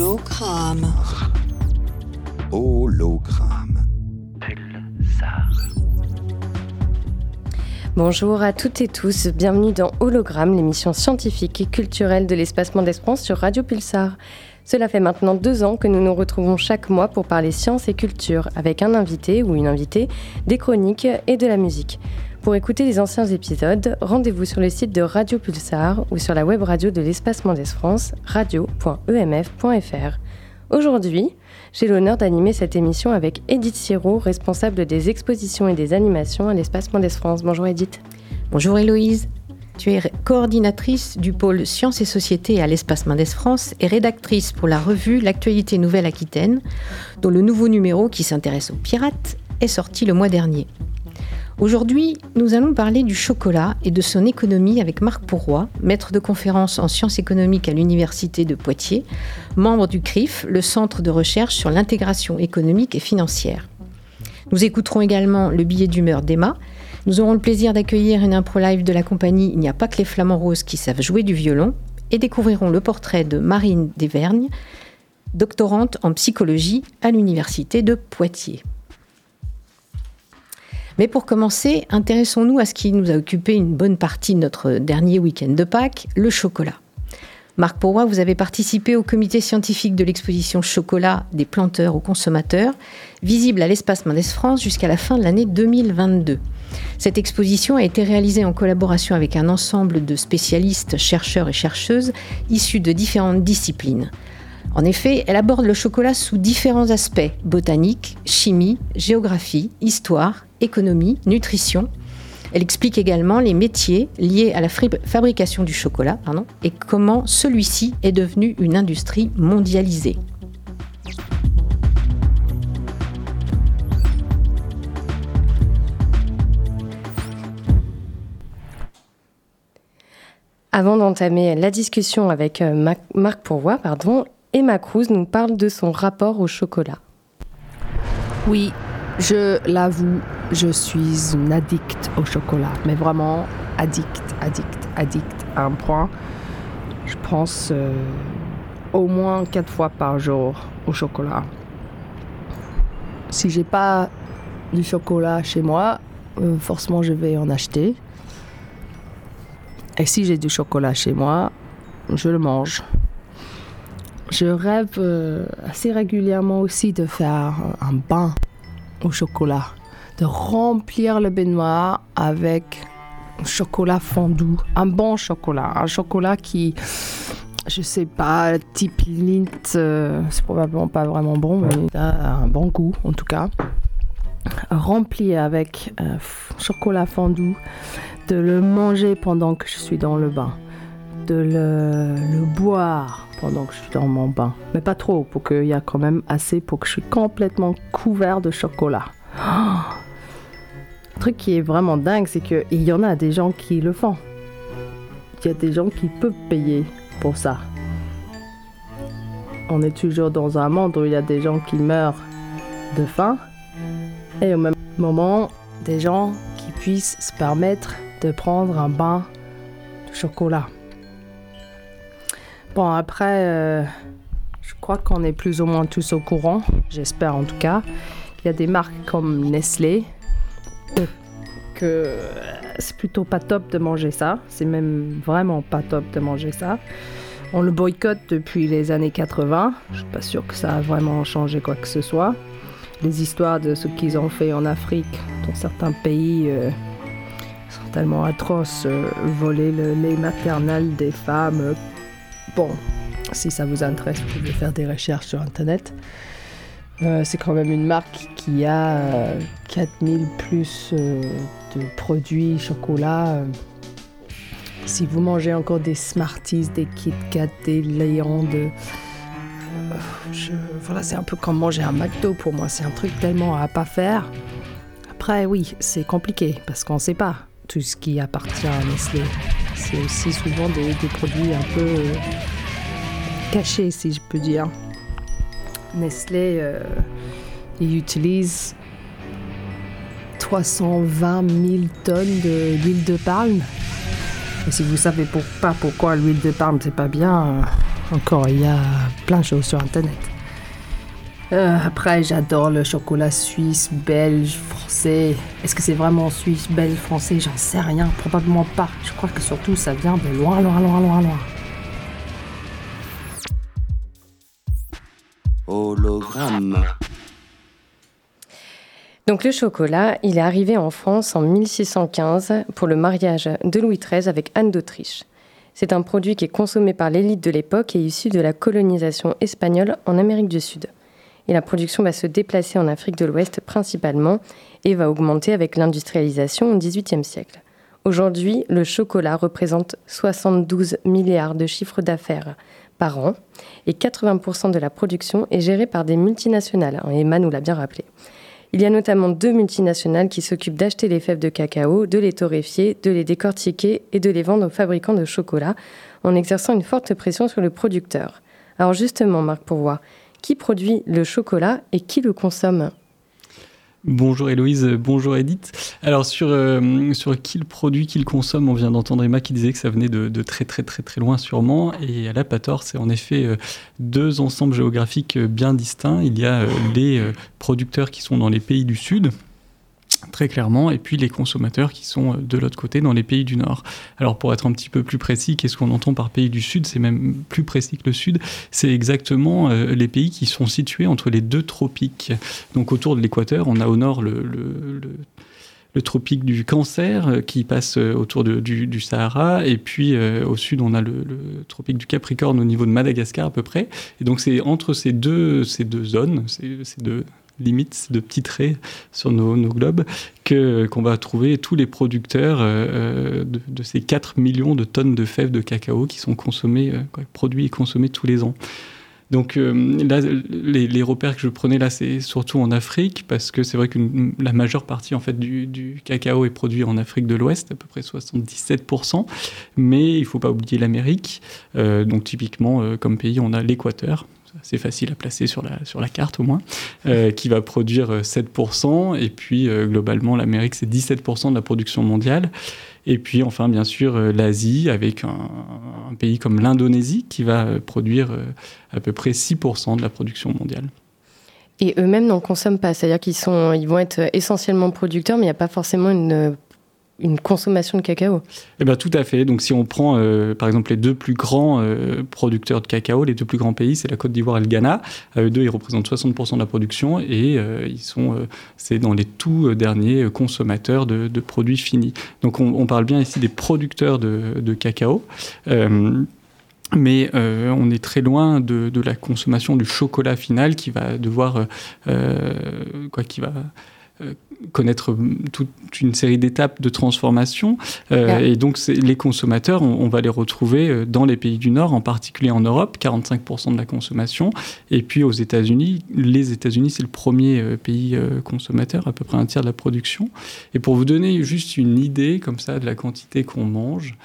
Hologramme. Hologramme. Bonjour à toutes et tous, bienvenue dans Hologramme, l'émission scientifique et culturelle de l'Espacement d'Espace sur Radio Pulsar. Cela fait maintenant deux ans que nous nous retrouvons chaque mois pour parler science et culture, avec un invité ou une invitée, des chroniques et de la musique. Pour écouter les anciens épisodes, rendez-vous sur le site de Radio Pulsar ou sur la web radio de l'Espacement d'Est France, radio.emf.fr. Aujourd'hui, j'ai l'honneur d'animer cette émission avec Edith Siro, responsable des expositions et des animations à l'Espacement d'Est France. Bonjour Edith. Bonjour Héloïse. Tu es coordinatrice du pôle Sciences et Sociétés à l'Espace Mendes France et rédactrice pour la revue L'actualité Nouvelle-Aquitaine, dont le nouveau numéro qui s'intéresse aux pirates est sorti le mois dernier. Aujourd'hui, nous allons parler du chocolat et de son économie avec Marc Pourroy, maître de conférence en sciences économiques à l'Université de Poitiers, membre du CRIF, le Centre de recherche sur l'intégration économique et financière. Nous écouterons également le billet d'humeur d'Emma. Nous aurons le plaisir d'accueillir une impro live de la compagnie Il n'y a pas que les flamants roses qui savent jouer du violon et découvrirons le portrait de Marine Desvergnes, doctorante en psychologie à l'Université de Poitiers. Mais pour commencer, intéressons-nous à ce qui nous a occupé une bonne partie de notre dernier week-end de Pâques, le chocolat. Marc Pourroy, vous avez participé au comité scientifique de l'exposition Chocolat des planteurs aux consommateurs, visible à l'espace Mendes France jusqu'à la fin de l'année 2022. Cette exposition a été réalisée en collaboration avec un ensemble de spécialistes, chercheurs et chercheuses issus de différentes disciplines. En effet, elle aborde le chocolat sous différents aspects botanique, chimie, géographie, histoire, économie, nutrition. Elle explique également les métiers liés à la fabrication du chocolat et comment celui-ci est devenu une industrie mondialisée. Avant d'entamer la discussion avec euh, Marc Pourvoy, pardon, Emma Cruz nous parle de son rapport au chocolat. Oui, je l'avoue, je suis une addict au chocolat, mais vraiment addict, addict, addict à un point. Je pense euh, au moins quatre fois par jour au chocolat. Si j'ai pas du chocolat chez moi, euh, forcément je vais en acheter. Et si j'ai du chocolat chez moi, je le mange. Je rêve euh, assez régulièrement aussi de faire un bain au chocolat, de remplir le baignoire avec un chocolat fondu, un bon chocolat, un chocolat qui, je sais pas, type Lindt, euh, c'est probablement pas vraiment bon, mais il a un bon goût en tout cas. Rempli avec euh, chocolat fondu, de le manger pendant que je suis dans le bain, de le, boire pendant que je suis dans mon bain. Mais pas trop, pour qu'il y a quand même assez pour que je suis complètement couvert de chocolat. Le truc qui est vraiment dingue, c'est qu'il y en a des gens qui le font. Il y a des gens qui peuvent payer pour ça. On est toujours dans un monde où il y a des gens qui meurent de faim et au même moment des gens qui puissent se permettre de prendre un bain de chocolat. Bon, après, euh, je crois qu'on est plus ou moins tous au courant, j'espère en tout cas. Il y a des marques comme Nestlé que c'est plutôt pas top de manger ça. C'est même vraiment pas top de manger ça. On le boycotte depuis les années 80. Je suis pas sûre que ça a vraiment changé quoi que ce soit. Les histoires de ce qu'ils ont fait en Afrique, dans certains pays, euh, sont tellement atroces. Euh, voler le lait maternel des femmes, Bon, si ça vous intéresse, vous pouvez faire des recherches sur Internet. Euh, c'est quand même une marque qui a 4000 euh, plus euh, de produits chocolat. Si vous mangez encore des Smarties, des Kit Kat, des Léon, de... voilà, c'est un peu comme manger un McDo pour moi. C'est un truc tellement à pas faire. Après, oui, c'est compliqué parce qu'on ne sait pas tout ce qui appartient à Nestlé c'est aussi souvent des, produits un peu euh, cachés, si je peux dire. Nestlé, euh, il utilise 320 000 tonnes d'huile de, palme. Et si vous savez pas pourquoi l'huile de palme c'est pas bien, encore, il y a plein de choses sur Internet. Euh, après, j'adore le chocolat suisse, belge, français. Est-ce que c'est vraiment suisse, belge, français? J'en sais rien, probablement pas. Je crois que surtout ça vient de loin, loin, loin, loin, loin. Hologramme. Donc le chocolat, il est arrivé en France en 1615 pour le mariage de Louis XIII avec Anne d'Autriche. C'est un produit qui est consommé par l'élite de l'époque et issu de la colonisation espagnole en Amérique du Sud. Et la production va se déplacer en Afrique de l'Ouest principalement et va augmenter avec l'industrialisation au XVIIIe siècle. Aujourd'hui, le chocolat représente 72 milliards de chiffres d'affaires par an et 80% de la production est gérée par des multinationales. Hein, Emma nous l'a bien rappelé. Il y a notamment deux multinationales qui s'occupent d'acheter les fèves de cacao, de les torréfier, de les décortiquer et de les vendre aux fabricants de chocolat, en exerçant une forte pression sur le producteur. Alors justement, Marc Pourvoy, qui produit le chocolat et qui le consomme Bonjour Héloïse, bonjour Edith. Alors sur, euh, sur qui le produit, qui le consomme, on vient d'entendre Emma qui disait que ça venait de, très très très très loin sûrement. Et à la Pator, c'est en effet euh, deux ensembles géographiques euh, bien distincts. Il y a les producteurs qui sont dans les pays du Sud, très clairement, et puis les consommateurs qui sont euh, de l'autre côté dans les pays du Nord. Alors pour être un petit peu plus précis, qu'est-ce qu'on entend par pays du Sud? C'est même plus précis que le Sud, c'est exactement euh, les pays qui sont situés entre les deux tropiques. Donc autour de l'équateur, on a au nord le, le, tropique du Cancer euh, qui passe autour du, Sahara, et puis au sud, on a le, tropique du Capricorne au niveau de Madagascar à peu près. Et donc c'est entre ces deux, ces deux zones, ces, ces deux limites de petits traits sur nos, globes que qu'on va trouver tous les producteurs euh, euh, de, ces 4 millions de tonnes de fèves de cacao qui sont consommés, euh, produits et consommés tous les ans. Donc là, les, repères que je prenais là, c'est surtout en Afrique, parce que c'est vrai que la majeure partie en fait du, cacao est produit en Afrique de l'Ouest, à peu près 77%. Mais il faut pas oublier l'Amérique. donc typiquement, comme pays, on a l'Équateur, c'est facile à placer sur la, sur la carte au moins, euh, qui va produire 7%, euh, et puis euh, globalement l'Amérique c'est 17% de la production mondiale, et puis enfin bien sûr l'Asie avec un, pays comme l'Indonésie qui va produire à peu près 6% de la production mondiale. Et eux-mêmes n'en consomment pas, c'est-à-dire qu'ils ils vont être essentiellement producteurs, mais il n'y a pas forcément une une consommation de cacao. Eh ben, tout à fait. Donc, si on prend euh, par exemple les deux plus grands euh, producteurs de cacao, les deux plus grands pays, c'est la Côte d'Ivoire et le Ghana. Euh, eux deux, ils représentent 60% de la production et ils sont, c'est dans les tout derniers consommateurs de, produits finis. Donc, on, parle bien ici des producteurs de, cacao. mais on est très loin de, de, la consommation du chocolat final qui va devoir, quoi, qui va connaître toute une série d'étapes de transformation. Euh, et donc, les consommateurs, on, va les retrouver euh, dans les pays du Nord, en particulier en Europe, 45% de la consommation. Et puis aux États-Unis, les États-Unis, c'est le premier euh, pays consommateur, à peu près un tiers de la production. Et pour vous donner juste une idée comme ça de la quantité qu'on mange,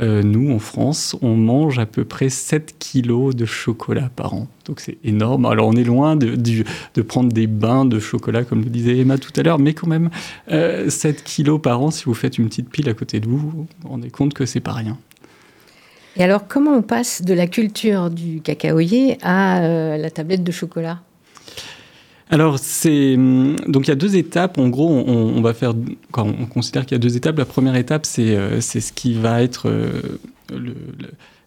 nous, en France, on mange à peu près 7 kilos de chocolat par an. Donc c'est énorme. Alors on est loin de, de, prendre des bains de chocolat, comme le disait Emma tout à l'heure, mais quand même, 7 euh, kilos par an, si vous faites une petite pile à côté de vous, vous vous rendez compte que c'est pas rien. Et alors, comment on passe de la culture du cacaoyer à euh, la tablette de chocolat? Alors, c'est hum, donc il y a deux étapes. En gros, on, va faire. on considère qu'il y a deux étapes. La première étape, c'est euh, ce qui va être le,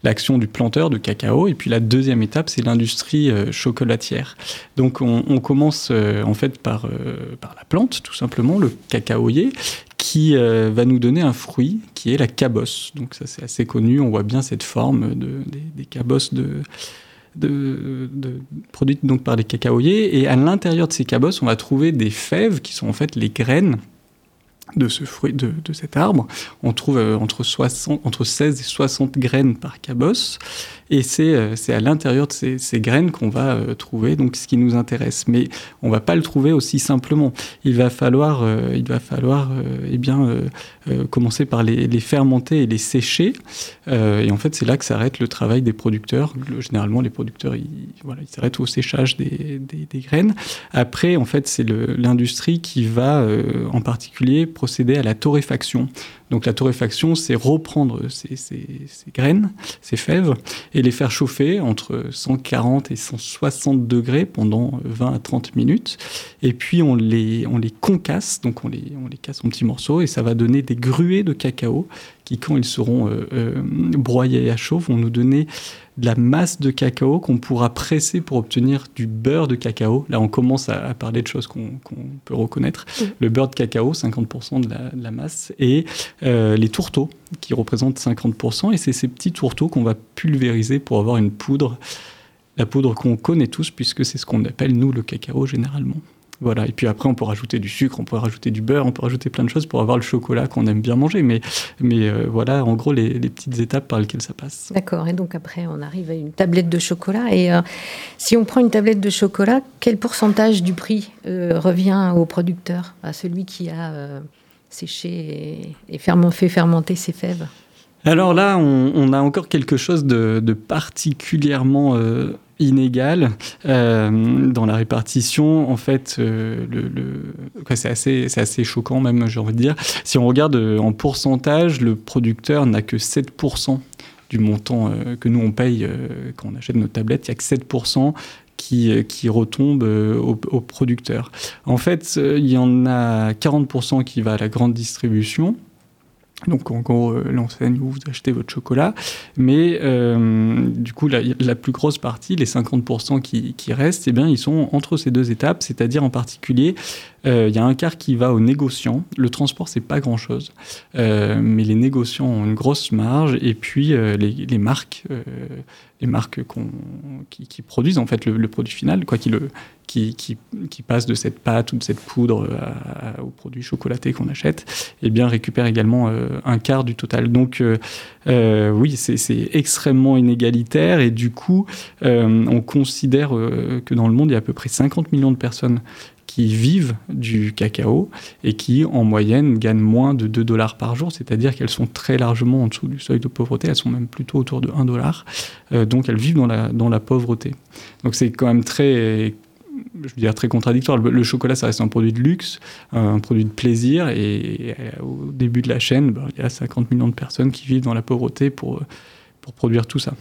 l'action du planteur de cacao. Et puis la deuxième étape, c'est l'industrie euh, chocolatière. Donc on, commence euh, en fait par, euh, par la plante, tout simplement, le cacaoyer, qui va nous donner un fruit qui est la cabosse. Donc ça c'est assez connu, on voit bien cette forme de, des, cabosses de, de, produites donc par les cacaoyers. Et à l'intérieur de ces cabosses, on va trouver des fèves qui sont en fait les graines de ce fruit, de, de cet arbre. On trouve euh, entre, 60, entre 16 et 60 graines par cabosse. Et euh, c'est à l'intérieur de ces, graines qu'on va euh, trouver donc ce qui nous intéresse. Mais on va pas le trouver aussi simplement. Il va falloir, il va falloir eh bien, commencer par les, les, fermenter et les sécher. et en fait, c'est là que s'arrête le travail des producteurs. généralement, les producteurs, ils, voilà, ils s'arrêtent au séchage des, des, des, graines. Après, en fait, c'est l'industrie qui va en particulier procéder à la torréfaction. Donc la torréfaction, c'est reprendre ces, graines, ces fèves, et les faire chauffer entre 140 et 160 degrés pendant 20 à 30 minutes. Et puis on les, on les concasse, donc on les, on les casse en petits morceaux, et ça va donner des gruées de cacao qui, quand ils seront euh, euh, broyés à chaud, vont nous donner de la masse de cacao qu'on pourra presser pour obtenir du beurre de cacao. Là, on commence à, parler de choses qu'on peut reconnaître. Le beurre de cacao, 50% de la, masse, et euh, les tourteaux, qui représentent 50%. Et c'est ces petits tourteaux qu'on va pulvériser pour avoir une poudre. La poudre qu'on connaît tous, puisque c'est ce qu'on appelle, nous, le cacao généralement. Voilà, et puis après, on peut rajouter du sucre, on peut rajouter du beurre, on peut rajouter plein de choses pour avoir le chocolat qu'on aime bien manger. Mais, mais euh, voilà, en gros, les, petites étapes par lesquelles ça passe. D'accord, et donc après, on arrive à une tablette de chocolat. Et euh, si on prend une tablette de chocolat, quel pourcentage du prix euh, revient au producteur, à celui qui a séché et, fait fermenter ses fèves? Alors là, on, a encore quelque chose de, particulièrement inégal euh, dans la répartition. En fait, euh, le, c'est assez, assez, choquant même, j'ai envie de dire. Si on regarde euh, en pourcentage, le producteur n'a que 7% du montant que nous on paye quand on achète nos tablettes. Il n'y a que 7% qui, qui retombe au, producteur. En fait, il y en a 40% qui va à la grande distribution donc en gros euh, l'enseigne où vous achetez votre chocolat. Mais euh, du coup, la, la, plus grosse partie, les 50% qui, qui, restent, eh bien, ils sont entre ces deux étapes, c'est-à-dire en particulier, euh, il y a un quart qui va aux négociants. Le transport, c'est pas grand-chose, mais les négociants ont une grosse marge, et puis les, les, marques les qui, produisent en fait le, produit final, quoi, qui, le, qui, qui, passe de cette pâte ou de cette poudre au produit chocolaté qu'on achète, eh bien récupèrent également euh, un quart du total. Donc euh, euh, oui, c'est extrêmement inégalitaire et du coup, on considère que dans le monde, il y a à peu près 50 millions de personnes qui vivent du cacao et qui, en moyenne, gagnent moins de 2 dollars par jour, c'est-à-dire qu'elles sont très largement en dessous du seuil de pauvreté, elles sont même plutôt autour de 1 dollar, euh, donc elles vivent dans la, dans la pauvreté. Donc c'est quand même très je veux dire très contradictoire. Le, chocolat, ça reste un produit de luxe, un produit de plaisir, et, au début de la chaîne, ben, il y a 50 millions de personnes qui vivent dans la pauvreté pour, pour produire tout ça.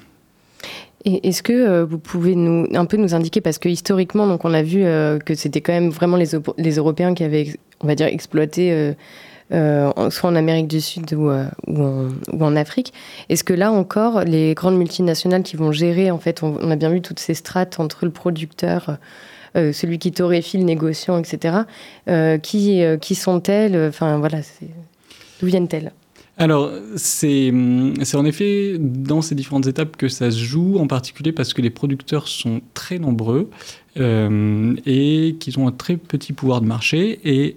Est-ce que euh, vous pouvez nous, un peu nous indiquer, parce que historiquement, donc on a vu euh, que c'était quand même vraiment les, Européens qui avaient, on va dire, exploité, euh, soit en Amérique du Sud ou, en, Afrique. Est-ce que là encore, les grandes multinationales qui vont gérer, en fait, on, a bien vu toutes ces strates entre le producteur, celui qui torréfie, le négociant, etc., qui, qui sont-elles? Enfin voilà, d'où viennent-elles? Alors, c'est en effet dans ces différentes étapes que ça se joue, en particulier parce que les producteurs sont très nombreux euh, et qu'ils ont un très petit pouvoir de marché. Et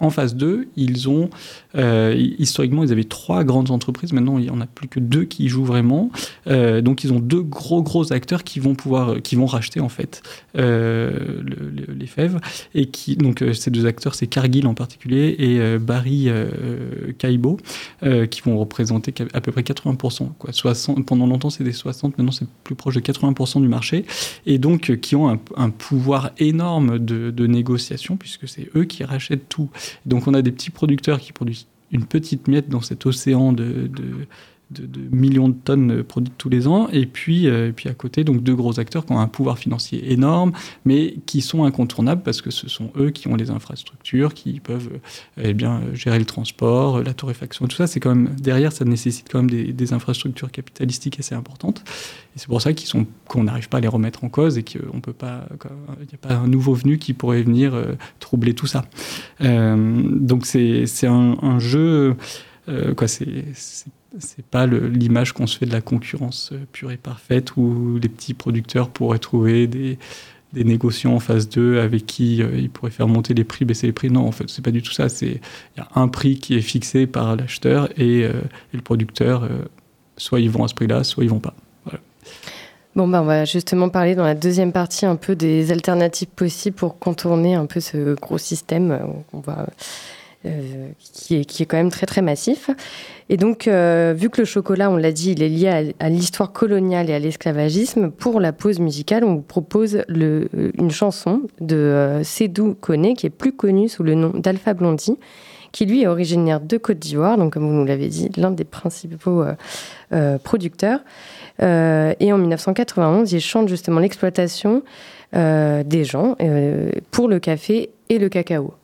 en phase 2, ils ont, euh, historiquement, ils avaient trois grandes entreprises. Maintenant, il n'y en a plus que deux qui jouent vraiment. Euh, donc, ils ont deux gros, gros acteurs qui vont pouvoir, qui vont racheter, en fait, euh, les fèves. Et qui, donc, ces deux acteurs, c'est Cargill en particulier et Barry Kaibo, qui vont représenter à peu près 80%. Quoi. 60, pendant longtemps, c'était 60, maintenant, c'est plus proche de 80% du marché. Et donc, qui ont un, pouvoir énorme de, de négociation, puisque c'est eux qui rachètent tout. Donc on a des petits producteurs qui produisent une petite miette dans cet océan de, millions de tonnes produites tous les ans, et puis, euh, et puis à côté, donc deux gros acteurs qui ont un pouvoir financier énorme, mais qui sont incontournables parce que ce sont eux qui ont les infrastructures, qui peuvent euh, eh bien, gérer le transport, la torréfaction, tout ça. C'est quand même derrière, ça nécessite quand même des, infrastructures capitalistiques assez importantes. Et c'est pour ça qu'ils sont qu'on n'arrive pas à les remettre en cause et qu'on peut pas, il n'y a pas un nouveau venu qui pourrait venir euh, troubler tout ça. donc c'est un, un, jeu, quoi, c'est pas l'image qu'on se fait de la concurrence euh, pure et parfaite où les petits producteurs pourraient trouver des, négociants en phase 2 avec qui euh, ils pourraient faire monter les prix, baisser les prix. Non, en fait, c'est pas du tout ça. Il y a un prix qui est fixé par l'acheteur et, euh, le producteur, soit ils vont à ce prix-là, soit ils vont pas. Bon, ben, on va justement parler dans la deuxième partie un peu des alternatives possibles pour contourner un peu ce gros système. On va euh, qui, est, quand même très très massif. Et donc, euh, vu que le chocolat, on l'a dit, il est lié à, l'histoire coloniale et à l'esclavagisme, pour la pause musicale, on vous propose le, une chanson de euh, Sédou Koné, qui est plus connue sous le nom d'Alpha Blondie, qui lui est originaire de Côte d'Ivoire, donc comme vous nous l'avez dit, l'un des principaux producteurs. et en 1991, il chante justement l'exploitation des gens pour le café et le cacao.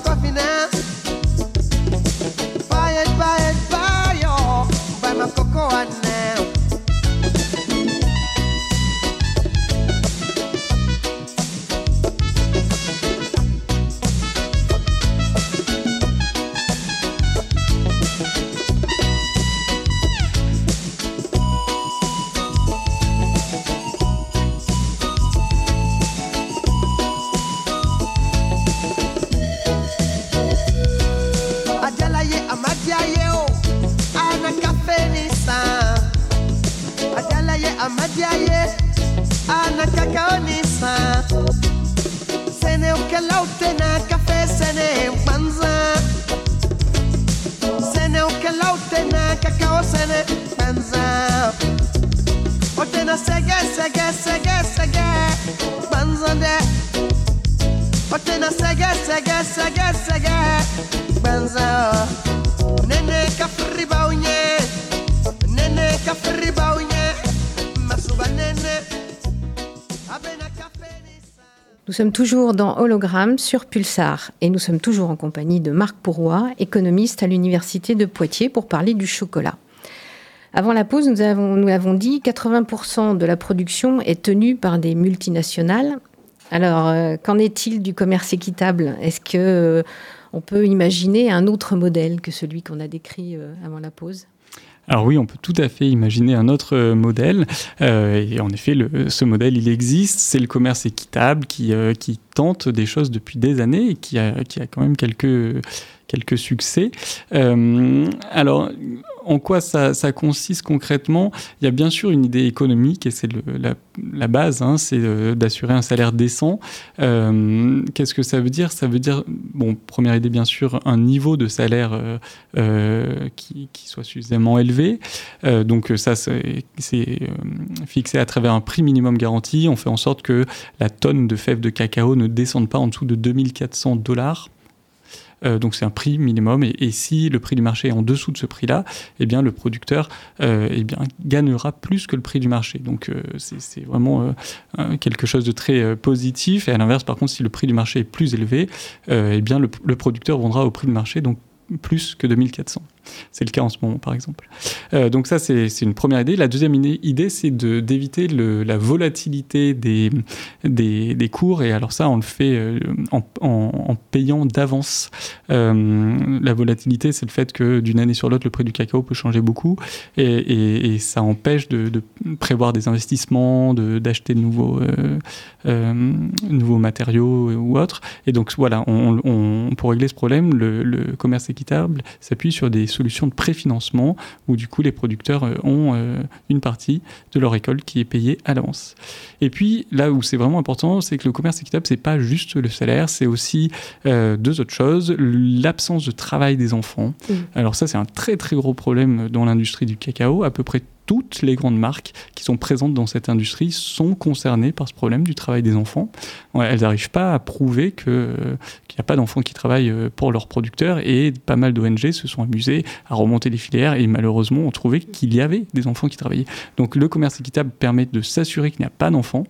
tua finesse. Nous sommes toujours dans Hologramme sur Pulsar et nous sommes toujours en compagnie de Marc Pourroy, économiste à l'Université de Poitiers, pour parler du chocolat. Avant la pause, nous avons, dit 80% de la production est tenue par des multinationales. Alors, euh, qu'en est-il du commerce équitable? Est-ce que euh, on peut imaginer un autre modèle que celui qu'on a décrit euh, avant la pause? Alors oui, on peut tout à fait imaginer un autre euh, modèle. Euh, et en effet, ce modèle, il existe. C'est le commerce équitable qui, euh, qui tente des choses depuis des années et qui a, qui a quand même quelques, quelques succès. Euh, alors, en quoi ça, consiste concrètement? Il y a bien sûr une idée économique et c'est la, la, base, hein, c'est euh, d'assurer un salaire décent. Euh, qu'est-ce que ça veut dire? Ça veut dire, bon, première idée bien sûr, un niveau de salaire qui, qui, soit suffisamment élevé. donc ça, c'est fixé à travers un prix minimum garanti. On fait en sorte que la tonne de fèves de cacao ne descende pas en dessous de 2400 dollars euh, donc c'est un prix minimum. Et, si le prix du marché est en dessous de ce prix-là, eh bien le producteur euh, eh bien, gagnera plus que le prix du marché. Donc euh, c'est vraiment quelque chose de très positif. Et à l'inverse, par contre, si le prix du marché est plus élevé, eh bien le, producteur vendra au prix du marché, donc plus que 2400. C'est le cas en ce moment, par exemple. Euh, donc ça, c'est une première idée. La deuxième idée, c'est d'éviter la volatilité des, des, cours. Et alors ça, on le fait euh, en, en, payant d'avance. Euh, la volatilité, c'est le fait que d'une année sur l'autre, le prix du cacao peut changer beaucoup. Et, et, ça empêche de, prévoir des investissements, d'acheter de, nouveaux, nouveaux matériaux ou autres. Et donc voilà, on, pour régler ce problème, le commerce équitable s'appuie sur des solutions de préfinancement où du coup les producteurs euh, ont euh, une partie de leur récolte qui est payée à l'avance. Et puis là où c'est vraiment important, c'est que le commerce équitable, c'est pas juste le salaire, c'est aussi euh, deux autres choses l'absence de travail des enfants. Mmh. Alors ça, c'est un très très gros problème dans l'industrie du cacao. À peu près toutes les grandes marques qui sont présentes dans cette industrie sont concernées par ce problème du travail des enfants. Elles n'arrivent pas à prouver qu'il n'y a pas d'enfants qui travaillent euh, pour leurs producteurs et pas mal d'ONG se sont amusées à remonter les filières et malheureusement ont trouvé qu'il y avait des enfants qui travaillaient. Donc le commerce équitable permet de s'assurer qu'il n'y a pas d'enfants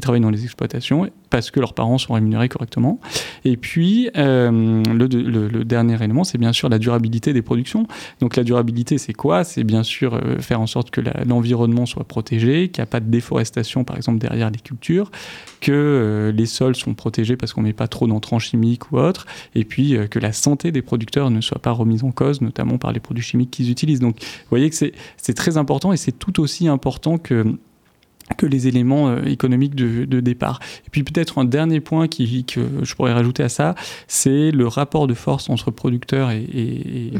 travaillent dans les exploitations parce que leurs parents sont rémunérés correctement. Et puis, euh, le, dernier élément, c'est bien sûr la durabilité des productions. Donc la durabilité, c'est quoi? C'est bien sûr euh, faire en sorte que l'environnement soit protégé, qu'il n'y a pas de déforestation, par exemple, derrière les cultures, que euh, les sols sont protégés parce qu'on ne met pas trop d'entrants chimiques ou autres, et puis que la santé des producteurs ne soit pas remise en cause, notamment par les produits chimiques qu'ils utilisent. Donc vous voyez que c'est très important et c'est tout aussi important que que les éléments euh, économiques de, départ. Et puis peut-être un dernier point qui, que je pourrais rajouter à ça, c'est le rapport de force entre producteurs et,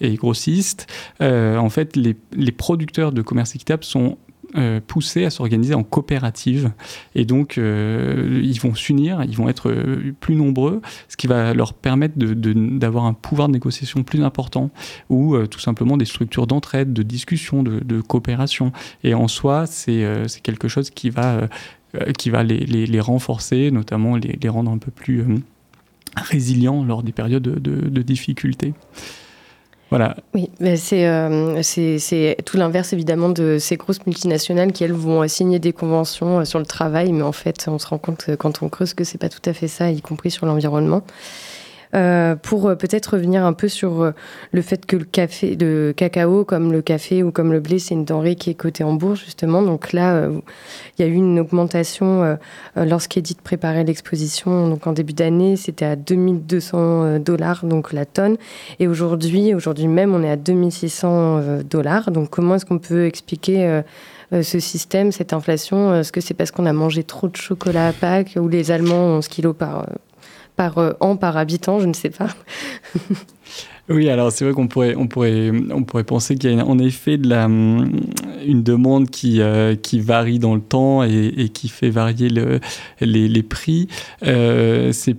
et, grossistes. Euh, en fait, les, les producteurs de commerce équitable sont euh, poussés à s'organiser en coopérative. Et donc, euh, ils vont s'unir, ils vont être euh, plus nombreux, ce qui va leur permettre d'avoir un pouvoir de négociation plus important, ou tout simplement des structures d'entraide, de discussion, de, coopération. Et en soi, c'est quelque chose qui va, les, renforcer, notamment les, les, rendre un peu plus résilients lors des périodes de, de difficultés. Voilà. Oui, euh, c'est tout l'inverse évidemment de ces grosses multinationales qui elles vont signer des conventions euh, sur le travail, mais en fait on se rend compte euh, quand on creuse que c'est pas tout à fait ça, y compris sur l'environnement. Euh, pour euh, peut-être revenir un peu sur euh, le fait que le café, le cacao, comme le café ou comme le blé, c'est une denrée qui est cotée en bourse justement. Donc là, il y a eu une augmentation lorsqu'Edith préparait l'exposition. Donc en début d'année, c'était à 2200 dollars donc la tonne, et aujourd'hui, aujourd'hui même, on est à 2600 dollars. Donc comment est-ce qu'on peut expliquer ce système, cette inflation? Est-ce que c'est parce qu'on a mangé trop de chocolat à Pâques ou les Allemands ont ce kilo par, par euh, an, par habitant, je ne sais pas. Oui, alors c'est vrai qu'on pourrait, on pourrait, on pourrait penser qu'il y a en effet de la, hum, une demande qui, euh, qui varie dans le temps et, qui fait varier le, les, les, prix. Euh, c'est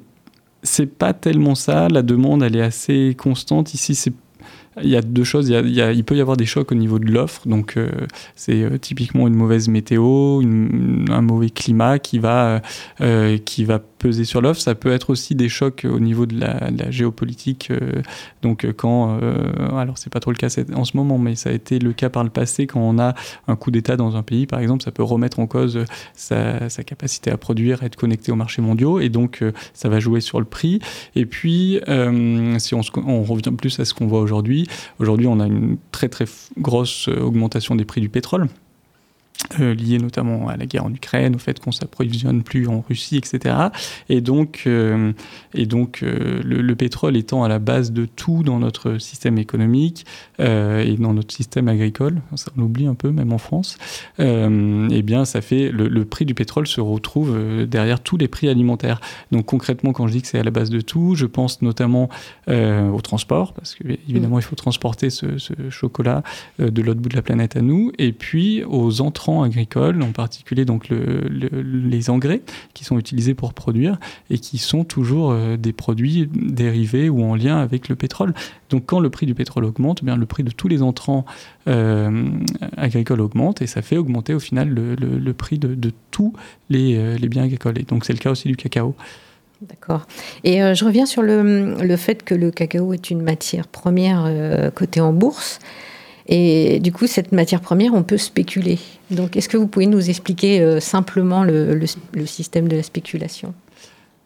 c'est pas tellement ça. La demande, elle est assez constante. Ici, c'est il y a deux choses. Il, peut y avoir des chocs au niveau de l'offre. Donc, euh, c'est euh, typiquement une mauvaise météo, un mauvais climat qui va, euh, qui va peser sur l'offre. Ça peut être aussi des chocs au niveau de la, géopolitique. donc, quand. alors, c'est pas trop le cas en ce moment, mais ça a été le cas par le passé. Quand on a un coup d'État dans un pays, par exemple, ça peut remettre en cause sa, capacité à produire, à être connecté aux marchés mondiaux. Et donc, ça va jouer sur le prix. Et puis, si on revient plus à ce qu'on voit aujourd'hui, aujourd'hui. on a une très très grosse euh, augmentation des prix du pétrole. Euh, lié notamment à la guerre en Ukraine, au fait qu'on s'approvisionne plus en Russie, etc. Et donc, euh, et donc euh, le, pétrole étant à la base de tout dans notre système économique et dans notre système agricole, ça on l'oublie un peu même en France, eh bien ça fait le, prix du pétrole se retrouve derrière tous les prix alimentaires. Donc concrètement, quand je dis que c'est à la base de tout, je pense notamment au transport, parce que évidemment il faut transporter ce, ce chocolat de l'autre bout de la planète à nous, et puis aux entrants agricoles, en particulier donc les engrais qui sont utilisés pour produire et qui sont toujours euh, des produits dérivés ou en lien avec le pétrole. Donc quand le prix du pétrole augmente, eh bien le prix de tous les entrants euh, agricoles augmente et ça fait augmenter au final le, prix de, tous euh, les, biens agricoles. Et donc c'est le cas aussi du cacao. D'accord. Et je reviens sur le, le, fait que le cacao est une matière première cotée en bourse. Et du coup, cette matière première, on peut spéculer. Donc, est-ce que vous pouvez nous expliquer euh, simplement le, système de la spéculation?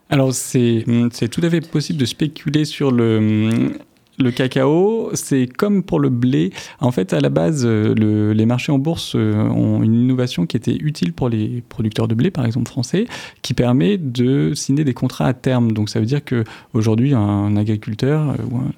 Alors, c'est tout à fait possible de spéculer sur le, Le cacao, c'est comme pour le blé. En fait, à la base, euh, les marchés en bourse euh, ont une innovation qui était utile pour les producteurs de blé, par exemple français, qui permet de signer des contrats à terme. Donc ça veut dire que aujourd'hui, un agriculteur ou un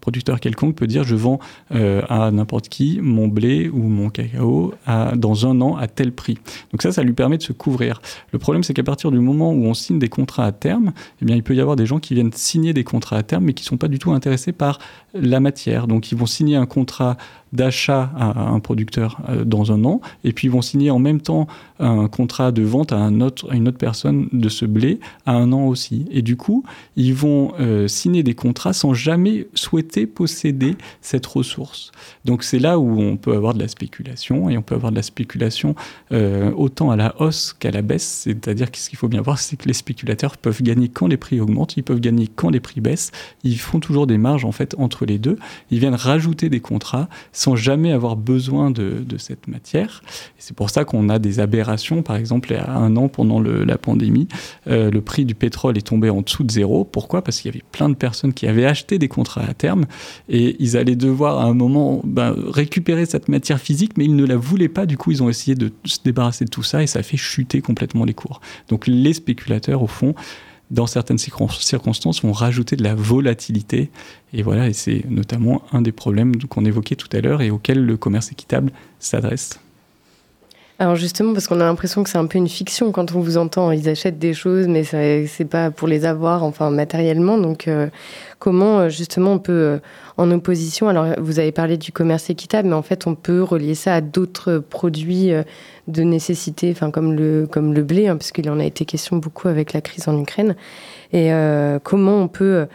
producteur quelconque peut dire je vends euh, à n'importe qui mon blé ou mon cacao dans un an à tel prix. Donc ça, ça lui permet de se couvrir. Le problème, c'est qu'à partir du moment où on signe des contrats à terme, eh il peut y avoir des gens qui viennent signer des contrats à terme mais qui ne sont pas du tout intéressés par la matière. Donc ils vont signer un contrat d'achat à un producteur euh, dans un an, et puis ils vont signer en même temps un contrat de vente à, une autre personne de ce blé à un an aussi. Et du coup, ils vont euh, signer des contrats sans jamais souhaiter posséder cette ressource. Donc c'est là où on peut avoir de la spéculation, et on peut avoir de la spéculation euh, autant à la hausse qu'à la baisse. C'est-à-dire que ce qu'il faut bien voir, c'est que les spéculateurs peuvent gagner quand les prix augmentent, ils peuvent gagner quand les prix baissent. Ils font toujours des marges en fait entre les deux. Ils viennent rajouter des contrats sans jamais avoir besoin de, cette matière. C'est pour ça qu'on a des aberrations. Par exemple, a un an, pendant la pandémie, euh, le prix du pétrole est tombé en dessous de zéro. Pourquoi? Parce qu'il y avait plein de personnes qui avaient acheté des contrats à terme et ils allaient devoir à un moment ben, récupérer cette matière physique, mais ils ne la voulaient pas. Du coup, ils ont essayé de se débarrasser de tout ça et ça a fait chuter complètement les cours. Donc les spéculateurs, au fond, dans certaines circonstances, vont rajouter de la volatilité. Et voilà, et c'est notamment un des problèmes qu'on évoquait tout à l'heure et auquel le commerce équitable s'adresse. Alors justement, parce qu'on a l'impression que c'est un peu une fiction quand on vous entend, ils achètent des choses, mais c'est pas pour les avoir, enfin matériellement. Donc euh, comment euh, justement on peut, euh, en opposition, alors vous avez parlé du commerce équitable, mais en fait on peut relier ça à d'autres produits de nécessité, enfin comme le comme le blé, hein, parce qu'il en a été question beaucoup avec la crise en Ukraine. Et comment on peut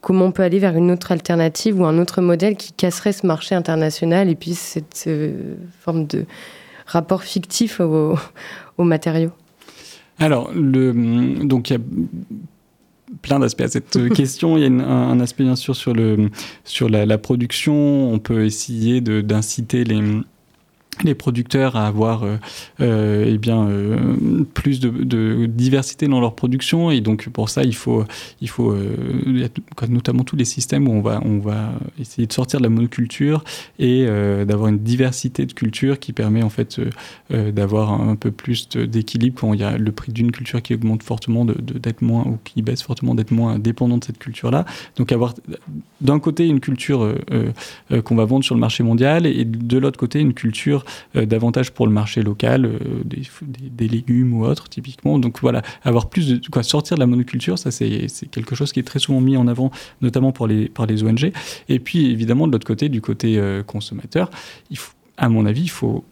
comment on peut aller vers une autre alternative ou un autre modèle qui casserait ce marché international et puis cette forme de rapport fictif aux, matériaux Alors, le, donc il y a plein d'aspects à cette question. Il y a un, aspect bien sûr sur, le, sur la production. On peut essayer d'inciter les les producteurs à avoir euh, euh, eh bien euh, plus de, diversité dans leur production. Et donc pour ça il faut il faut notamment tous les systèmes où on va on va essayer de sortir de la monoculture et d'avoir une diversité de cultures qui permet en fait d'avoir un peu plus d'équilibre quand il y a le prix d'une culture qui augmente fortement d'être moins ou qui baisse fortement d'être moins dépendant de cette culture là donc avoir d'un côté une culture qu'on va vendre sur le marché mondial et de l'autre côté une culture davantage pour le marché local, euh, des, légumes ou autres, typiquement. Donc voilà, avoir plus de quoi sortir de la monoculture, ça c'est quelque chose qui est très souvent mis en avant, notamment par les ONG. Et puis évidemment, de l'autre côté, du côté euh, consommateur, à mon avis, il faut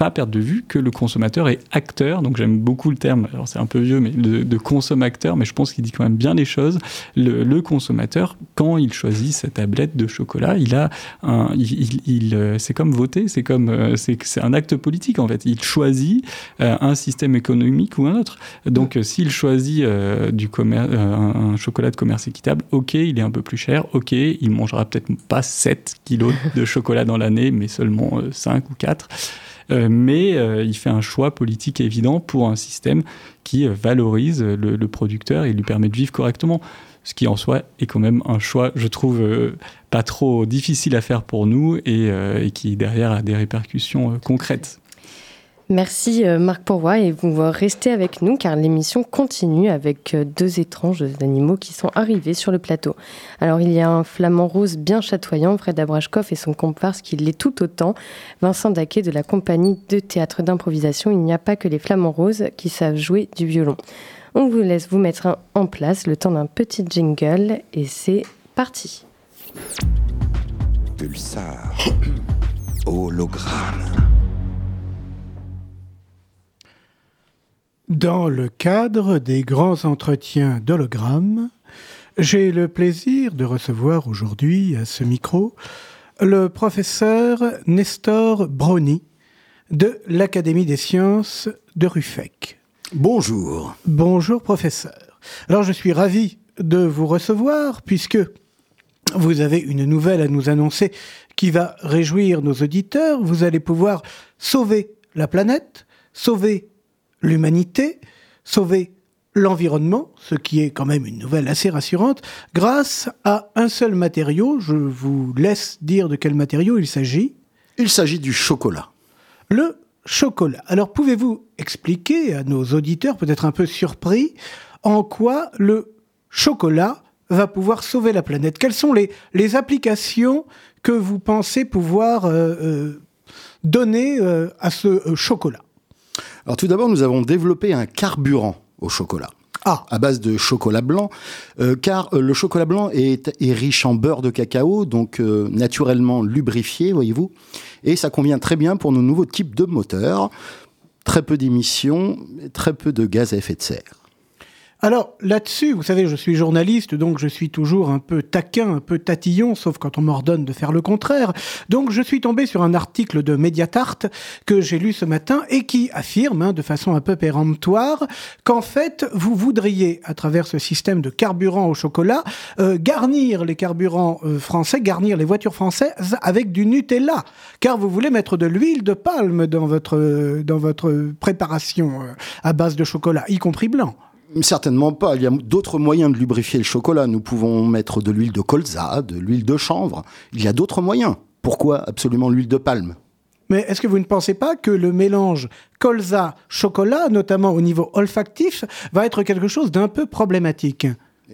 pas perdre de vue que le consommateur est acteur. Donc j'aime beaucoup le terme, alors c'est un peu vieux, mais de, de consomme-acteur, mais je pense qu'il dit quand même bien les choses. Le, consommateur, quand il choisit sa tablette de chocolat, il a un, euh, c'est comme voter, c'est comme, euh, c'est, un acte politique en fait. Il choisit euh, un système économique ou un autre. Donc s'il choisit du un, chocolat de commerce équitable, ok, il est un peu plus cher, ok, il mangera peut-être pas 7 kilos de chocolat dans l'année, mais seulement 5 ou 4. Euh, mais euh, il fait un choix politique évident pour un système qui euh, valorise le, producteur et lui permet de vivre correctement ce qui en soi est quand même un choix, je trouve, pas trop difficile à faire pour nous et qui derrière a des répercussions concrètes. Merci euh, Marc Pourvoy et vous restez avec nous car l'émission continue avec euh, deux étranges animaux qui sont arrivés sur le plateau. Alors il y a un flamand rose bien chatoyant, Fred Abrashkov et son comparse qui l'est tout autant, Vincent Daquet de la compagnie de théâtre d'improvisation. Il n'y a pas que les flamands roses qui savent jouer du violon. On vous laisse vous mettre en place le temps d'un petit jingle et c'est parti. Pulsar, hologramme. Dans le cadre des grands entretiens d'hologramme, j'ai le plaisir de recevoir aujourd'hui à ce micro le professeur Nestor Brony de l'Académie des sciences de Ruffec. Bonjour. Bonjour professeur. Alors je suis ravi de vous recevoir puisque vous avez une nouvelle à nous annoncer qui va réjouir nos auditeurs. Vous allez pouvoir sauver la planète, sauver l'humanité, sauver l'environnement, ce qui est quand même une nouvelle assez rassurante, grâce à un seul matériau. Je vous laisse dire de quel matériau il s'agit. Il s'agit du chocolat. Le chocolat. Alors pouvez-vous expliquer à nos auditeurs, peut-être un peu surpris, en quoi le chocolat va pouvoir sauver la planète? Quelles sont les, les applications que vous pensez pouvoir euh, euh, donner euh, à ce chocolat? Alors tout d'abord, nous avons développé un carburant au chocolat. Ah. à base de chocolat blanc, car le chocolat blanc est, est, riche en beurre de cacao, donc naturellement lubrifié, voyez-vous, et ça convient très bien pour nos nouveaux types de moteurs. Très peu d'émissions, très peu de gaz à effet de serre. Alors là-dessus, vous savez, je suis journaliste, donc je suis toujours un peu taquin, un peu tatillon, sauf quand on m'ordonne de faire le contraire. Donc je suis tombé sur un article de Mediatart que j'ai lu ce matin et qui affirme, hein, de façon un peu péremptoire, qu'en fait, vous voudriez, à travers ce système de carburant au chocolat, euh, garnir les carburants euh, français, garnir les voitures françaises avec du Nutella, car vous voulez mettre de l'huile de palme dans votre, dans votre préparation euh, à base de chocolat, y compris blanc. Certainement pas. Il y a d'autres moyens de lubrifier le chocolat. Nous pouvons mettre de l'huile de colza, de l'huile de chanvre. Il y a d'autres moyens. Pourquoi absolument l'huile de palme? Mais est-ce que vous ne pensez pas que le mélange colza-chocolat, notamment au niveau olfactif, va être quelque chose d'un peu problématique?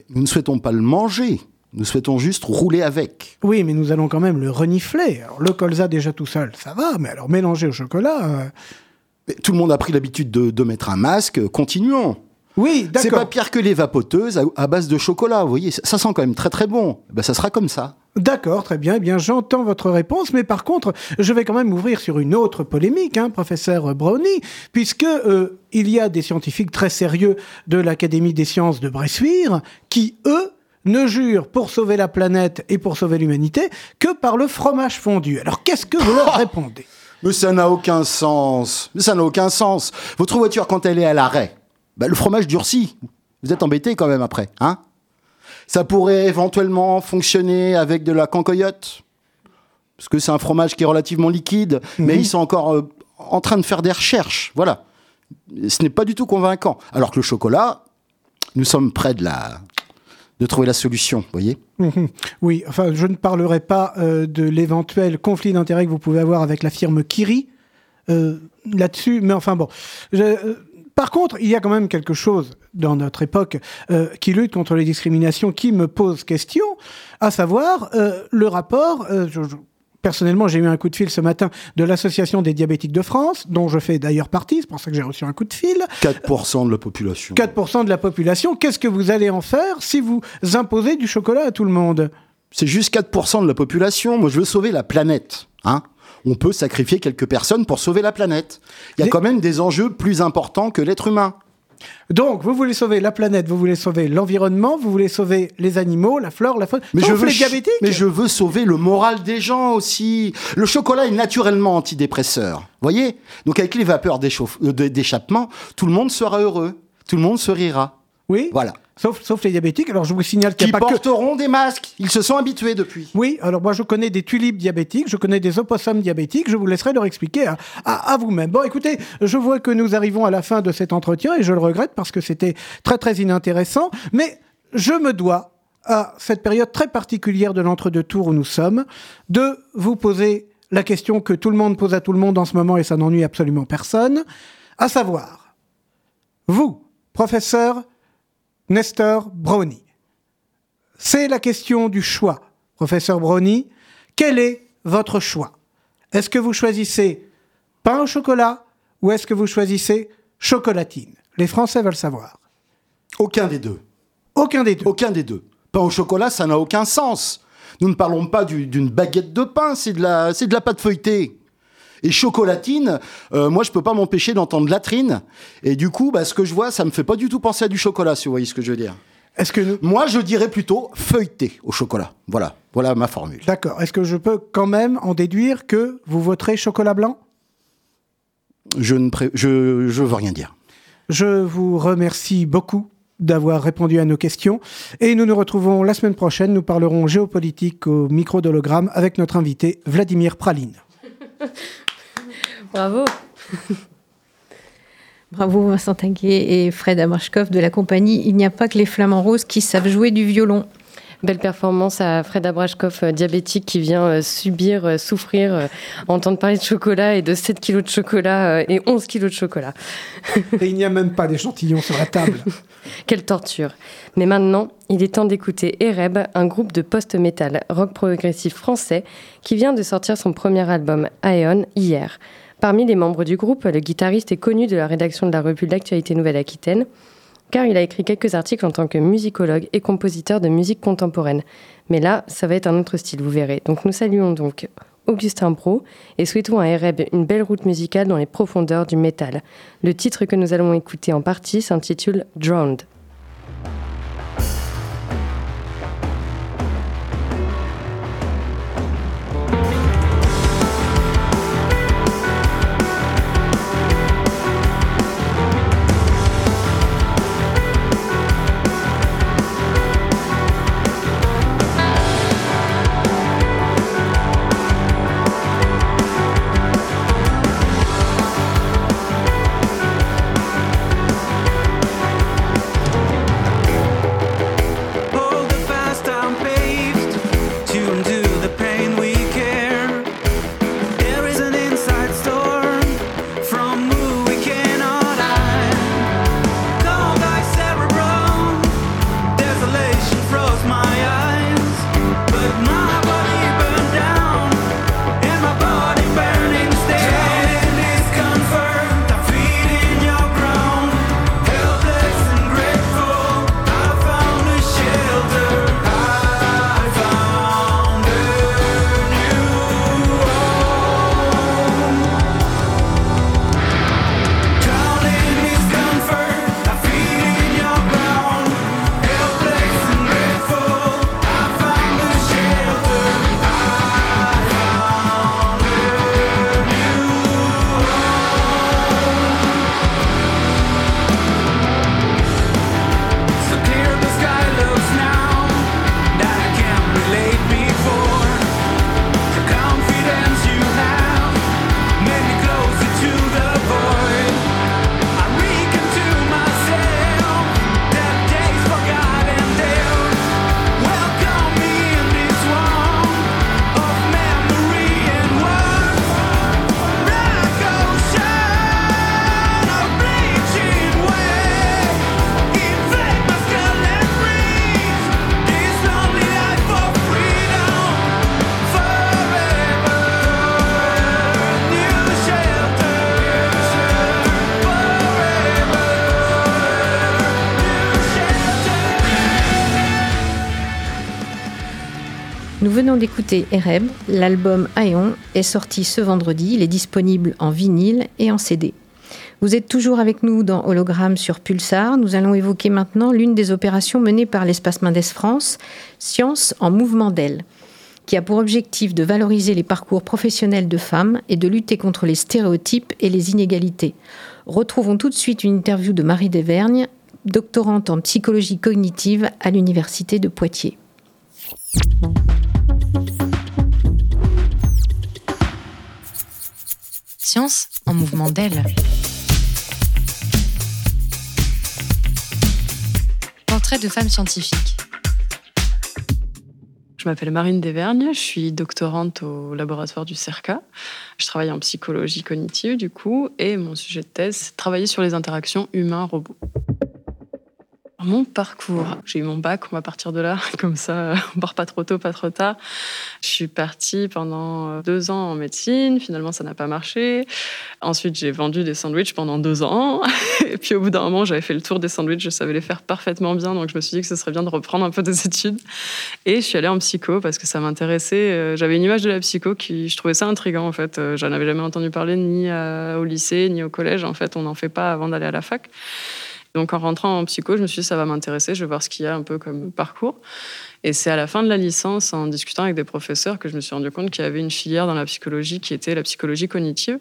Nous ne souhaitons pas le manger. Nous souhaitons juste rouler avec. Oui, mais nous allons quand même le renifler. Alors, le colza déjà tout seul, ça va, mais alors mélanger au chocolat... Euh... Tout le monde a pris l'habitude de, de mettre un masque, continuons. Oui, d'accord. C'est pas pire que les vapoteuses à, base de chocolat, vous voyez. Ça sent quand même très très bon. Ben, ça sera comme ça. D'accord, très bien. Eh bien, j'entends votre réponse, mais par contre, je vais quand même ouvrir sur une autre polémique, hein, professeur Brownie, puisque euh, il y a des scientifiques très sérieux de l'Académie des sciences de Bressuire qui, eux, ne jurent pour sauver la planète et pour sauver l'humanité que par le fromage fondu. Alors, qu'est-ce que vous leur répondez? Mais ça n'a aucun sens. Mais ça n'a aucun sens. Votre voiture, quand elle est à l'arrêt, bah, le fromage durcit. Vous êtes embêté quand même après, hein? Ça pourrait éventuellement fonctionner avec de la cancoyote, parce que c'est un fromage qui est relativement liquide, mais Mhm. ils sont encore euh, en train de faire des recherches. Voilà. Ce n'est pas du tout convaincant. Alors que le chocolat, nous sommes près de la de trouver la solution, vous voyez? Oui, enfin, je ne parlerai pas euh, de l'éventuel conflit d'intérêts que vous pouvez avoir avec la firme Kiri euh, là-dessus, mais enfin bon. Je, euh, par contre, il y a quand même quelque chose dans notre époque euh, qui lutte contre les discriminations qui me pose question, à savoir euh, le rapport. euh, je- je- Personnellement, j'ai eu un coup de fil ce matin de l'Association des diabétiques de France, dont je fais d'ailleurs partie, c'est pour ça que j'ai reçu un coup de fil. 4% de la population. 4% de la population, qu'est-ce que vous allez en faire si vous imposez du chocolat à tout le monde? C'est juste 4% de la population. Moi, je veux sauver la planète. Hein On peut sacrifier quelques personnes pour sauver la planète. Il y a Les- quand même des enjeux plus importants que l'être humain. Donc, vous voulez sauver la planète, vous voulez sauver l'environnement, vous voulez sauver les animaux, la flore, la faune, Mais sauf je, veux les diabétiques. mais je veux sauver le moral des gens aussi. Le chocolat est naturellement antidépresseur. Voyez? Donc avec les vapeurs euh, d'échappement, tout le monde sera heureux. Tout le monde se rira. Oui, Voilà. Sauf, sauf les diabétiques. Alors, je vous signale qu'il Qui n'y a pas que... porteront des masques. Ils se sont habitués depuis. Oui, alors moi je connais des tulipes diabétiques, je connais des opossums diabétiques, je vous laisserai leur expliquer à, à- à vous-même. Bon, écoutez, je vois que nous arrivons à la fin de cet entretien et je le regrette parce que c'était très très inintéressant, mais je me dois à cette période très particulière de l'entre-deux tours où nous sommes de vous poser la question que tout le monde pose à tout le monde en ce moment et ça n'ennuie absolument personne, à savoir, vous, professeur Nestor Brownie, c'est la question du choix. Professeur Brownie, quel est votre choix? Est-ce que vous choisissez pain au chocolat ou est-ce que vous choisissez chocolatine? Les Français veulent savoir. Aucun des deux. Aucun des deux. Aucun des deux. Pain au chocolat, ça n'a aucun sens. Nous ne parlons pas du- d'une baguette de pain, c'est de la, c'est de la pâte feuilletée. Et chocolatine, euh, moi je peux pas m'empêcher d'entendre latrine. Et du coup, bah, ce que je vois, ça me fait pas du tout penser à du chocolat, si vous voyez ce que je veux dire. Est-ce que nous... Moi, je dirais plutôt feuilleté au chocolat. Voilà, voilà ma formule. D'accord. Est-ce que je peux quand même en déduire que vous voterez chocolat blanc? Je ne pré- je, je veux rien dire. Je vous remercie beaucoup d'avoir répondu à nos questions et nous nous retrouvons la semaine prochaine. Nous parlerons géopolitique au micro d'hologramme avec notre invité Vladimir Praline. Bravo. Bravo Vincent Tanguay et Fred Amarchkov de la compagnie Il n'y a pas que les flamants roses qui savent jouer du violon. Belle performance à Fred Abrashkov, euh, diabétique, qui vient euh, subir, euh, souffrir, entendre parler de chocolat et de 7 kilos de chocolat et 11 kilos de chocolat. et il n'y a même pas d'échantillon sur la table. Quelle torture. Mais maintenant, il est temps d'écouter Ereb, un groupe de post-metal rock progressif français qui vient de sortir son premier album, Aeon, hier. Parmi les membres du groupe, le guitariste est connu de la rédaction de la revue L'Actualité Nouvelle-Aquitaine car il a écrit quelques articles en tant que musicologue et compositeur de musique contemporaine. Mais là, ça va être un autre style, vous verrez. Donc nous saluons donc Augustin Bro et souhaitons à Ereb une belle route musicale dans les profondeurs du métal. Le titre que nous allons écouter en partie s'intitule Drowned. Venons d'écouter Ereb. L'album Aeon est sorti ce vendredi. Il est disponible en vinyle et en CD. Vous êtes toujours avec nous dans Hologramme sur Pulsar. Nous allons évoquer maintenant l'une des opérations menées par l'espace Mendes France, Science en mouvement d'aile, qui a pour objectif de valoriser les parcours professionnels de femmes et de lutter contre les stéréotypes et les inégalités. Retrouvons tout de suite une interview de Marie Desvergnes, doctorante en psychologie cognitive à l'Université de Poitiers. Science en mouvement d'aile. Portrait de femme scientifique. Je m'appelle Marine Desvergnes, je suis doctorante au laboratoire du CERCA. Je travaille en psychologie cognitive du coup, et mon sujet de thèse, c'est travailler sur les interactions humains-robots. Mon parcours, j'ai eu mon bac, on va partir de là, comme ça, on part pas trop tôt, pas trop tard. Je suis partie pendant euh, deux ans en médecine, finalement ça n'a pas marché. Ensuite j'ai vendu des sandwichs pendant deux ans, et puis au bout d'un moment j'avais fait le tour des sandwichs, je savais les faire parfaitement bien, donc je me suis dit que ce serait bien de reprendre un peu des études. Et je suis allée en psycho parce que ça m'intéressait. Euh, j'avais une image de la psycho qui, je trouvais ça intriguant en fait. Euh, j'en avais jamais entendu parler ni au lycée ni au collège. En fait, on n'en fait pas avant d'aller à la fac. Donc en rentrant en psycho, je me suis dit ça va m'intéresser, je vais voir ce qu'il y a un peu comme parcours. Et c'est à la fin de la licence, en discutant avec des professeurs, que je me suis rendu compte qu'il y avait une filière dans la psychologie qui était la psychologie cognitive,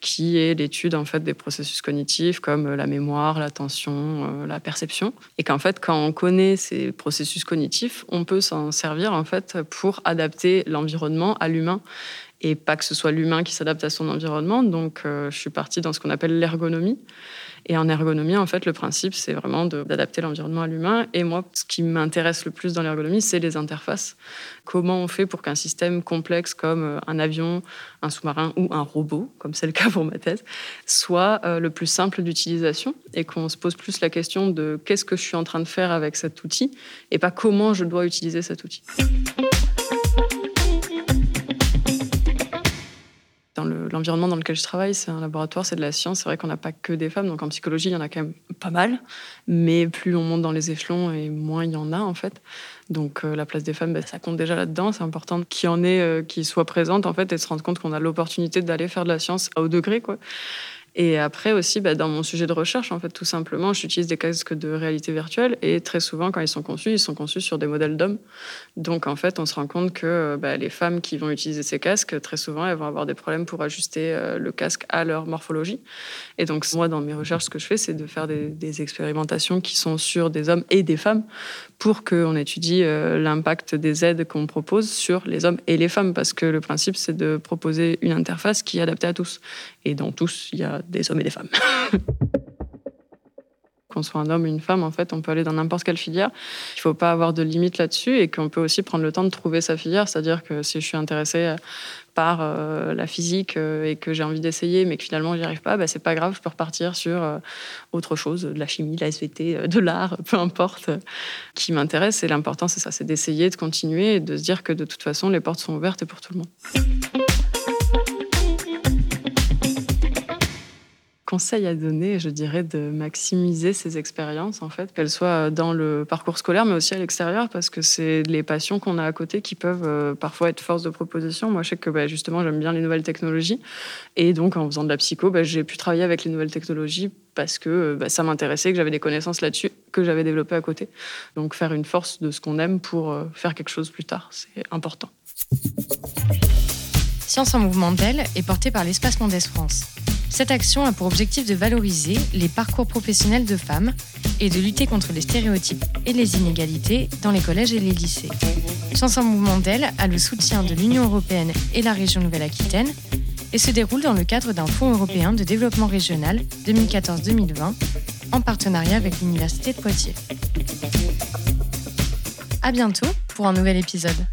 qui est l'étude en fait des processus cognitifs comme la mémoire, l'attention, euh, la perception, et qu'en fait quand on connaît ces processus cognitifs, on peut s'en servir en fait pour adapter l'environnement à l'humain et pas que ce soit l'humain qui s'adapte à son environnement. Donc, je suis partie dans ce qu'on appelle l'ergonomie. Et en ergonomie, en fait, le principe, c'est vraiment d'adapter l'environnement à l'humain. Et moi, ce qui m'intéresse le plus dans l'ergonomie, c'est les interfaces. Comment on fait pour qu'un système complexe comme euh, un avion, un sous-marin ou un robot, comme c'est le cas pour ma thèse, soit euh, le plus simple d'utilisation et qu'on se pose plus la question de qu'est-ce que je suis en train de faire avec cet outil et pas comment je dois utiliser cet outil. L'environnement dans lequel je travaille, c'est un laboratoire, c'est de la science. C'est vrai qu'on n'a pas que des femmes, donc en psychologie, il y en a quand même pas mal. Mais plus on monte dans les échelons, et moins il y en a en fait. Donc euh, la place des femmes, ben, ça compte déjà là-dedans. C'est important qu'il y en ait, euh, qui soient présentes en fait, et se rendre compte qu'on a l'opportunité d'aller faire de la science à haut degré, quoi. Et après aussi, bah, dans mon sujet de recherche, en fait, tout simplement, j'utilise des casques de réalité virtuelle et très souvent, quand ils sont conçus, ils sont conçus sur des modèles d'hommes. Donc, en fait, on se rend compte que bah, les femmes qui vont utiliser ces casques, très souvent, elles vont avoir des problèmes pour ajuster euh, le casque à leur morphologie. Et donc, moi, dans mes recherches, ce que je fais, c'est de faire des, expérimentations qui sont sur des hommes et des femmes pour qu'on étudie euh, l'impact des aides qu'on propose sur les hommes et les femmes. Parce que le principe, c'est de proposer une interface qui est adaptée à tous. Et dans tous, il y a des hommes et des femmes. qu'on soit un homme ou une femme, en fait, on peut aller dans n'importe quelle filière. Il ne faut pas avoir de limite là-dessus et qu'on peut aussi prendre le temps de trouver sa filière. C'est-à-dire que si je suis intéressée par euh, la physique euh, et que j'ai envie d'essayer, mais que finalement j'y arrive pas, bah, c'est pas grave, je peux repartir sur euh, autre chose, de la chimie, de la SVT, de l'art, peu importe, qui m'intéresse. Et l'important, c'est ça, c'est d'essayer, de continuer et de se dire que de toute façon, les portes sont ouvertes pour tout le monde. Conseil à donner, je dirais, de maximiser ces expériences, en fait, qu'elles soient dans le parcours scolaire, mais aussi à l'extérieur, parce que c'est les passions qu'on a à côté qui peuvent euh, parfois être force de proposition. Moi, je sais que bah, justement, j'aime bien les nouvelles technologies. Et donc, en faisant de la psycho, bah, j'ai pu travailler avec les nouvelles technologies parce que euh, bah, ça m'intéressait, que j'avais des connaissances là-dessus, que j'avais développées à côté. Donc, faire une force de ce qu'on aime pour euh, faire quelque chose plus tard, c'est important. Science en mouvement d'elle est portée par l'Espace Mondes France. Cette action a pour objectif de valoriser les parcours professionnels de femmes et de lutter contre les stéréotypes et les inégalités dans les collèges et les lycées. Chance en mouvement d'elle a le soutien de l'Union européenne et la région Nouvelle-Aquitaine et se déroule dans le cadre d'un fonds européen de développement régional 2014-2020 en partenariat avec l'Université de Poitiers. À bientôt pour un nouvel épisode.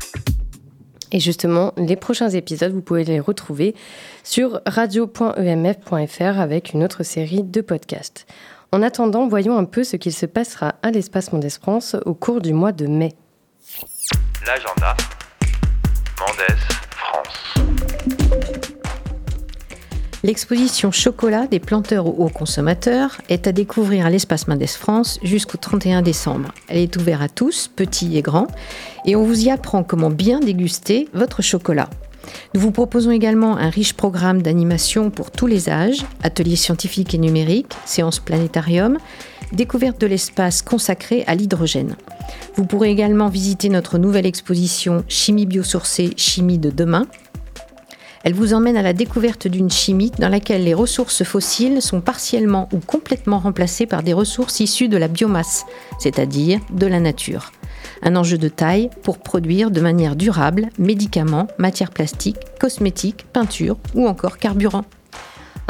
Et justement, les prochains épisodes, vous pouvez les retrouver sur radio.emf.fr avec une autre série de podcasts. En attendant, voyons un peu ce qu'il se passera à l'espace Mondes France au cours du mois de mai. L'agenda Mondes L'exposition Chocolat des planteurs aux consommateurs est à découvrir à l'espace Mendes France jusqu'au 31 décembre. Elle est ouverte à tous, petits et grands, et on vous y apprend comment bien déguster votre chocolat. Nous vous proposons également un riche programme d'animation pour tous les âges, ateliers scientifiques et numériques, séances planétarium, découverte de l'espace consacré à l'hydrogène. Vous pourrez également visiter notre nouvelle exposition Chimie biosourcée, chimie de demain, elle vous emmène à la découverte d'une chimie dans laquelle les ressources fossiles sont partiellement ou complètement remplacées par des ressources issues de la biomasse, c'est-à-dire de la nature. Un enjeu de taille pour produire de manière durable médicaments, matières plastiques, cosmétiques, peintures ou encore carburant.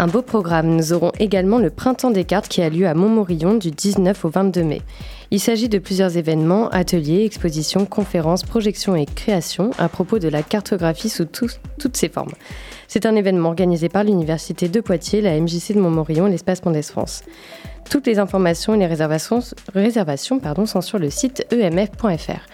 Un beau programme. Nous aurons également le Printemps des cartes qui a lieu à Montmorillon du 19 au 22 mai. Il s'agit de plusieurs événements, ateliers, expositions, conférences, projections et créations à propos de la cartographie sous toutes ses formes. C'est un événement organisé par l'Université de Poitiers, la MJC de Montmorillon et l'Espace Mondes France. Toutes les informations et les réservations, sont sur le site emf.fr.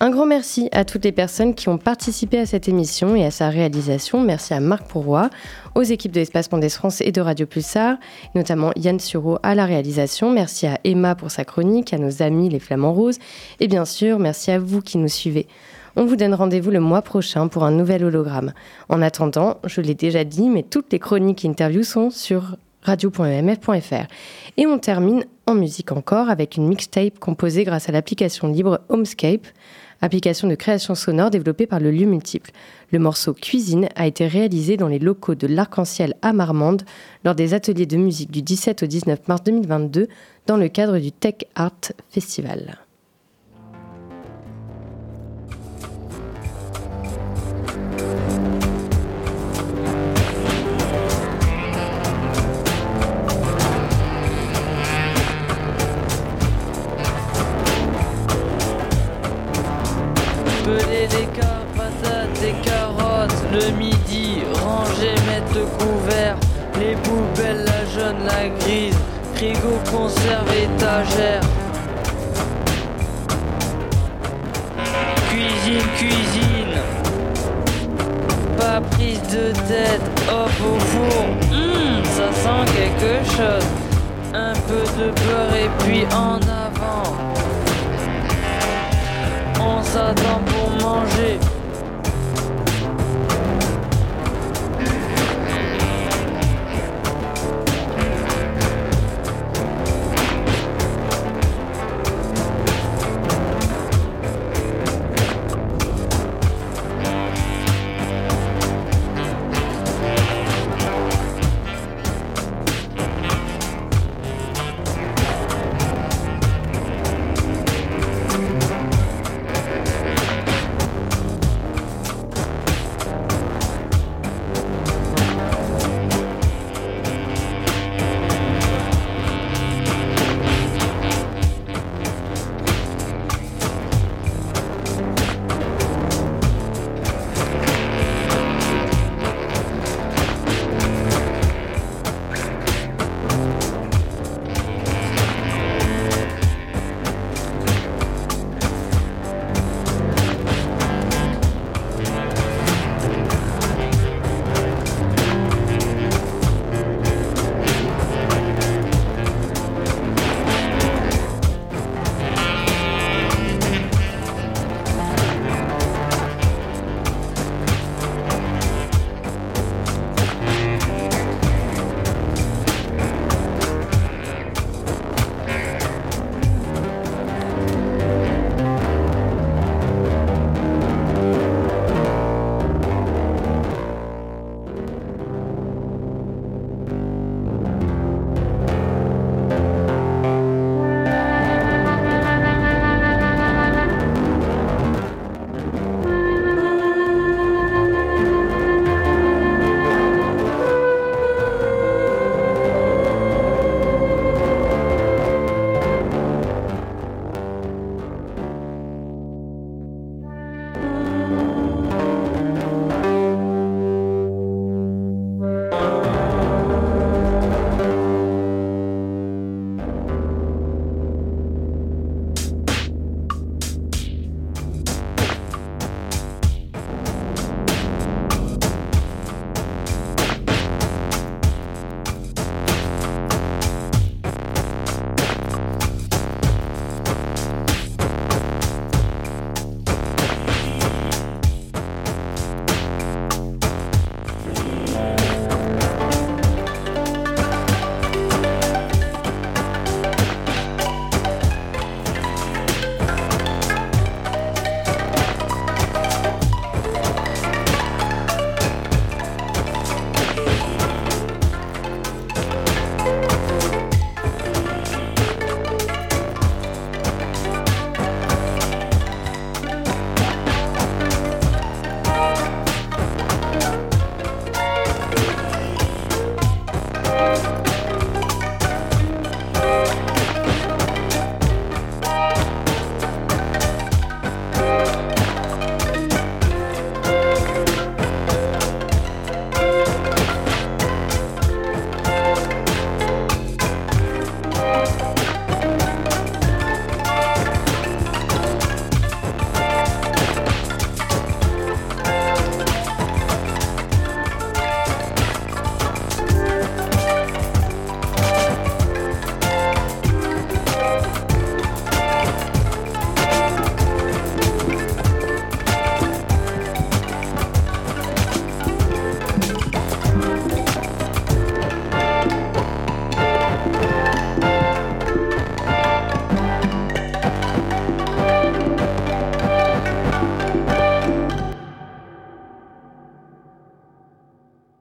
Un grand merci à toutes les personnes qui ont participé à cette émission et à sa réalisation. Merci à Marc Pourroy, aux équipes de l'Espace Mondes France et de Radio Pulsar, notamment Yann Sureau à la réalisation. Merci à Emma pour sa chronique, à nos amis les Flamands Roses et bien sûr, merci à vous qui nous suivez. On vous donne rendez-vous le mois prochain pour un nouvel hologramme. En attendant, je l'ai déjà dit, mais toutes les chroniques et interviews sont sur radio.emf.fr. Et on termine en musique encore avec une mixtape composée grâce à l'application libre Homescape application de création sonore développée par le lieu multiple. Le morceau Cuisine a été réalisé dans les locaux de l'Arc-en-Ciel à Marmande lors des ateliers de musique du 17 au 19 mars 2022 dans le cadre du Tech Art Festival. Des carottes, patates, des carottes. Le midi, ranger, mettre le couvert. Les poubelles, la jaune, la grise. Frigo, conserve, étagère. Cuisine, cuisine. Pas prise de tête, hop au four. Hum, ça sent quelque chose. Un peu de beurre et puis en avant. On s'attend manger.